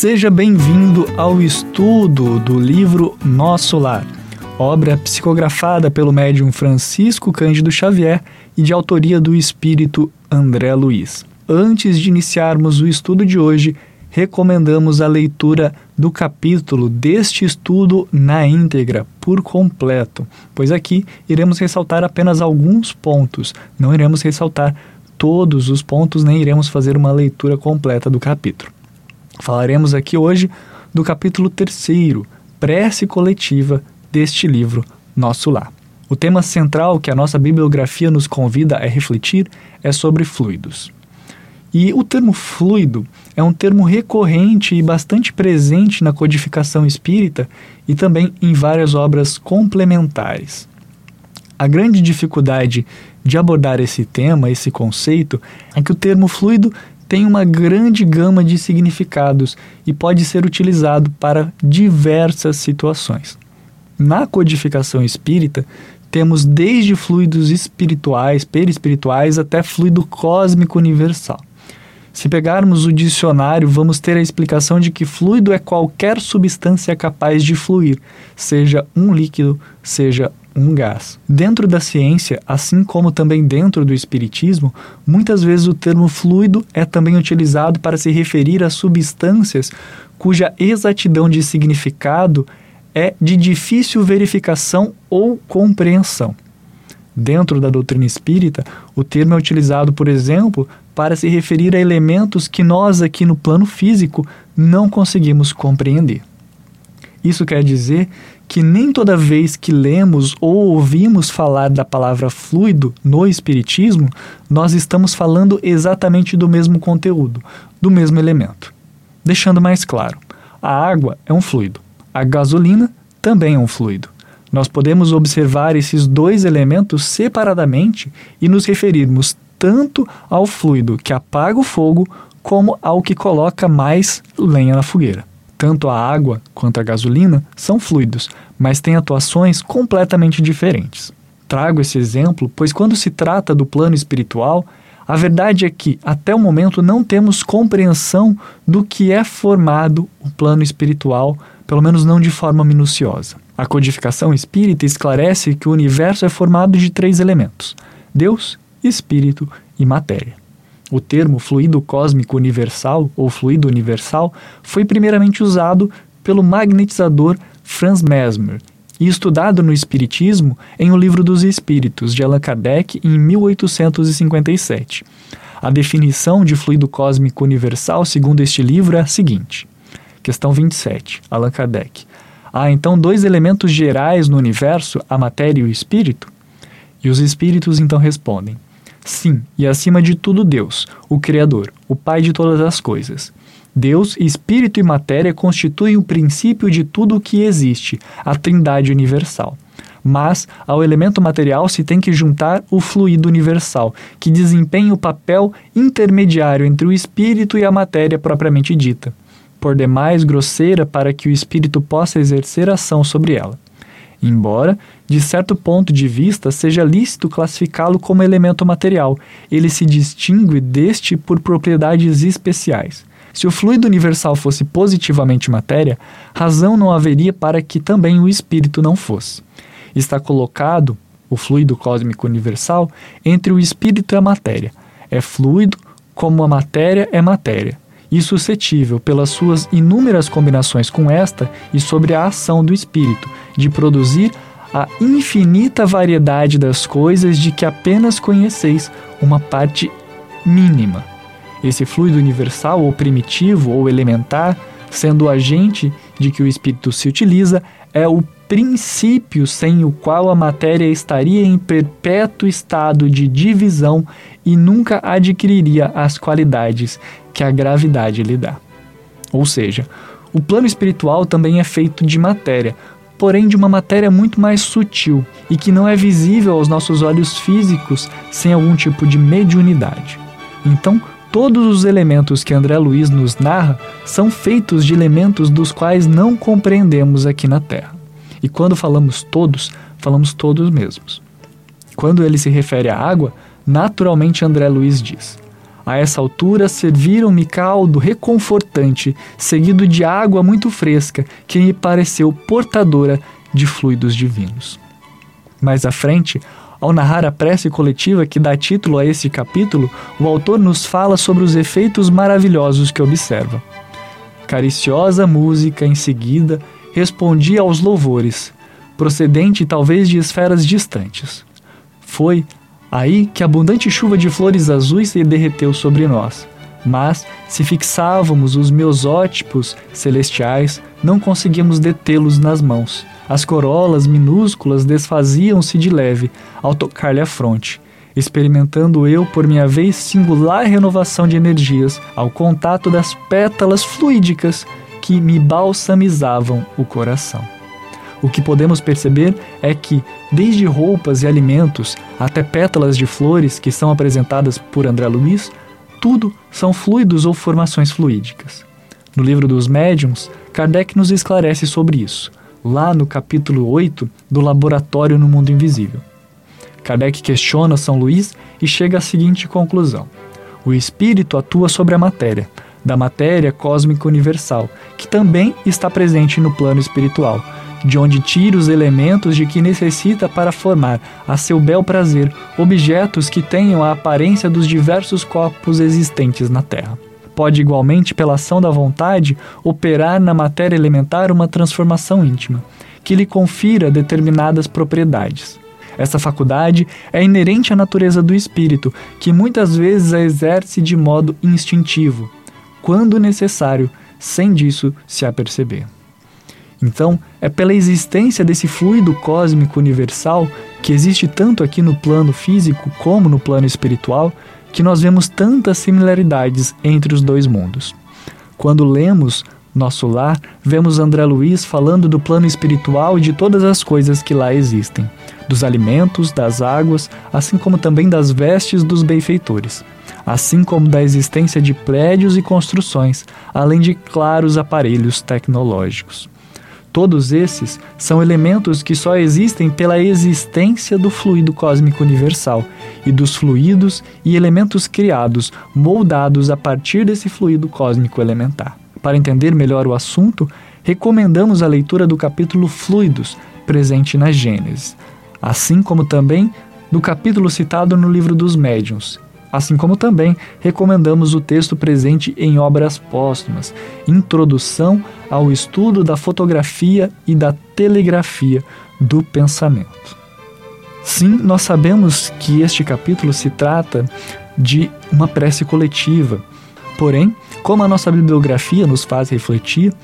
Seja bem-vindo ao estudo do livro Nosso Lar, obra psicografada pelo médium Francisco Cândido Xavier e de autoria do espírito André Luiz. Antes de iniciarmos o estudo de hoje, recomendamos a leitura do capítulo deste estudo na íntegra, por completo, pois aqui iremos ressaltar apenas alguns pontos, não iremos ressaltar todos os pontos, nem iremos fazer uma leitura completa do capítulo. Falaremos aqui hoje do capítulo 3, Prece Coletiva, deste livro Nosso Lar. O tema central que a nossa bibliografia nos convida a refletir é sobre fluidos. E o termo fluido é um termo recorrente e bastante presente na codificação espírita e também em várias obras complementares. A grande dificuldade de abordar esse tema, esse conceito, é que o termo fluido tem uma grande gama de significados e pode ser utilizado para diversas situações. Na codificação espírita, temos desde fluidos espirituais, perispirituais, até fluido cósmico universal. Se pegarmos o dicionário, vamos ter a explicação de que fluido é qualquer substância capaz de fluir, seja um líquido, seja um gás. Dentro da ciência, assim como também dentro do espiritismo, muitas vezes o termo fluido é também utilizado para se referir a substâncias cuja exatidão de significado é de difícil verificação ou compreensão. Dentro da doutrina espírita, o termo é utilizado, por exemplo, para se referir a elementos que nós aqui no plano físico não conseguimos compreender. Isso quer dizer que nem toda vez que lemos ou ouvimos falar da palavra fluido no Espiritismo, nós estamos falando exatamente do mesmo conteúdo, do mesmo elemento. Deixando mais claro, a água é um fluido, a gasolina também é um fluido. Nós podemos observar esses dois elementos separadamente e nos referirmos tanto ao fluido que apaga o fogo como ao que coloca mais lenha na fogueira. Tanto a água quanto a gasolina são fluidos, mas têm atuações completamente diferentes. Trago esse exemplo, pois quando se trata do plano espiritual, a verdade é que, até o momento, não temos compreensão do que é formado o plano espiritual, pelo menos não de forma minuciosa. A codificação espírita esclarece que o universo é formado de três elementos: Deus, Espírito e Matéria. O termo fluido cósmico universal ou fluido universal foi primeiramente usado pelo magnetizador Franz Mesmer e estudado no Espiritismo em O Livro dos Espíritos, de Allan Kardec, em 1857. A definição de fluido cósmico universal, segundo este livro, é a seguinte: Questão 27, Allan Kardec. Há então dois elementos gerais no universo, a matéria e o espírito? E os espíritos então respondem: Sim, e acima de tudo Deus, o Criador, o Pai de todas as coisas. Deus, espírito e matéria constituem o princípio de tudo o que existe, a Trindade universal. Mas ao elemento material se tem que juntar o fluido universal, que desempenha o papel intermediário entre o espírito e a matéria propriamente dita, por demais grosseira para que o espírito possa exercer ação sobre ela embora, de certo ponto de vista, seja lícito classificá-lo como elemento material. Ele se distingue deste por propriedades especiais. Se o fluido universal fosse positivamente matéria, razão não haveria para que também o espírito não fosse. Está colocado, o fluido cósmico universal, entre o espírito e a matéria. É fluido como a matéria é matéria e suscetível, pelas suas inúmeras combinações com esta e sobre a ação do espírito, de produzir a infinita variedade das coisas de que apenas conheceis uma parte mínima. Esse fluido universal, ou primitivo, ou elementar, sendo o agente de que o espírito se utiliza, é o princípio sem o qual a matéria estaria em perpétuo estado de divisão e nunca adquiriria as qualidades que a gravidade lhe dá. Ou seja, o plano espiritual também é feito de matéria, porém de uma matéria muito mais sutil e que não é visível aos nossos olhos físicos sem algum tipo de mediunidade. Então, todos os elementos que André Luiz nos narra são feitos de elementos dos quais não compreendemos aqui na Terra. E quando falamos todos, falamos todos mesmos. Quando ele se refere à água, naturalmente André Luiz diz: A essa altura, serviram-me caldo reconfortante, seguido de água muito fresca, que me pareceu portadora de fluidos divinos. Mais à frente, ao narrar a prece coletiva que dá título a este capítulo, o autor nos fala sobre os efeitos maravilhosos que observa. Cariciosa música, em seguida, respondia aos louvores, procedente talvez de esferas distantes. Foi aí que abundante chuva de flores azuis se derreteu sobre nós. Mas, se fixávamos os meus ótipos celestiais, não conseguíamos detê-los nas mãos as corolas minúsculas desfaziam-se de leve ao tocar-lhe a fronte, experimentando eu, por minha vez, singular renovação de energias ao contato das pétalas fluídicas que me balsamizavam o coração. O que podemos perceber é que, desde roupas e alimentos até pétalas de flores que são apresentadas por André Luiz, tudo são fluidos ou formações fluídicas. No livro dos Médiuns, Kardec nos esclarece sobre isso lá no capítulo 8 do Laboratório no Mundo Invisível. Kardec questiona São Luís e chega à seguinte conclusão: o espírito atua sobre a matéria, da matéria cósmica universal, que também está presente no plano espiritual, de onde tira os elementos de que necessita para formar, a seu bel prazer, objetos que tenham a aparência dos diversos corpos existentes na Terra pode igualmente, pela ação da vontade, operar na matéria elementar uma transformação íntima, que lhe confira determinadas propriedades. Essa faculdade é inerente à natureza do espírito, que muitas vezes a exerce de modo instintivo, quando necessário, sem disso se aperceber. Então, é pela existência desse fluido cósmico universal, que existe tanto aqui no plano físico como no plano espiritual, que nós vemos tantas similaridades entre os dois mundos. Quando lemos Nosso Lar, vemos André Luiz falando do plano espiritual e de todas as coisas que lá existem, dos alimentos, das águas, assim como também das vestes dos benfeitores, assim como da existência de prédios e construções, além de claros aparelhos tecnológicos. Todos esses são elementos que só existem pela existência do fluido cósmico universal e dos fluidos e elementos criados, moldados a partir desse fluido cósmico elementar. Para entender melhor o assunto, recomendamos a leitura do capítulo Fluidos, presente na Gênesis, assim como também do capítulo citado no livro dos Médiuns, assim como também recomendamos o texto presente em obras póstumas, Introdução ao estudo da fotografia e da telegrafia do pensamento. Sim, nós sabemos que este capítulo se trata de uma prece coletiva. Porém, como a nossa bibliografia nos faz refletir,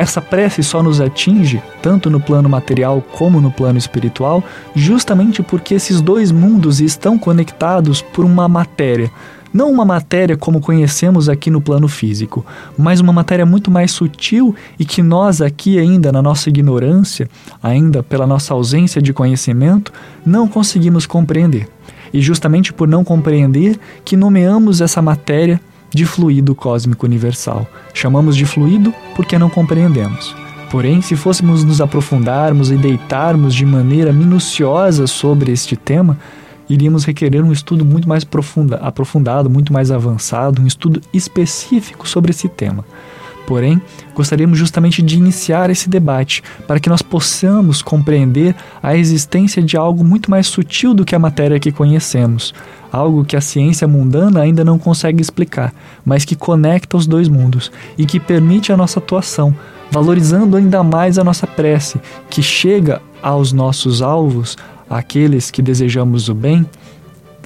essa prece só nos atinge, tanto no plano material como no plano espiritual, justamente porque esses dois mundos estão conectados por uma matéria. Não uma matéria como conhecemos aqui no plano físico, mas uma matéria muito mais sutil e que nós, aqui ainda na nossa ignorância, ainda pela nossa ausência de conhecimento, não conseguimos compreender. E justamente por não compreender que nomeamos essa matéria de fluido cósmico universal. Chamamos de fluido porque não compreendemos. Porém, se fôssemos nos aprofundarmos e deitarmos de maneira minuciosa sobre este tema, iríamos requerer um estudo muito mais profunda, aprofundado, muito mais avançado, um estudo específico sobre esse tema. Porém, gostaríamos justamente de iniciar esse debate para que nós possamos compreender a existência de algo muito mais sutil do que a matéria que conhecemos, algo que a ciência mundana ainda não consegue explicar, mas que conecta os dois mundos e que permite a nossa atuação, valorizando ainda mais a nossa prece, que chega aos nossos alvos, aqueles que desejamos o bem,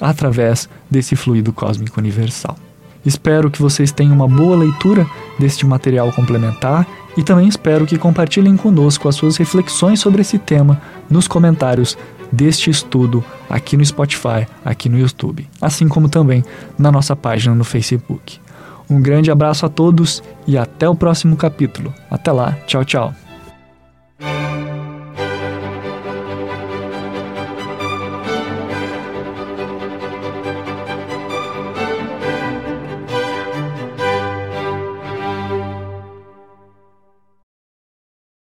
através desse fluido cósmico universal. Espero que vocês tenham uma boa leitura deste material complementar e também espero que compartilhem conosco as suas reflexões sobre esse tema nos comentários deste estudo aqui no Spotify, aqui no YouTube, assim como também na nossa página no Facebook. Um grande abraço a todos e até o próximo capítulo. Até lá, tchau, tchau.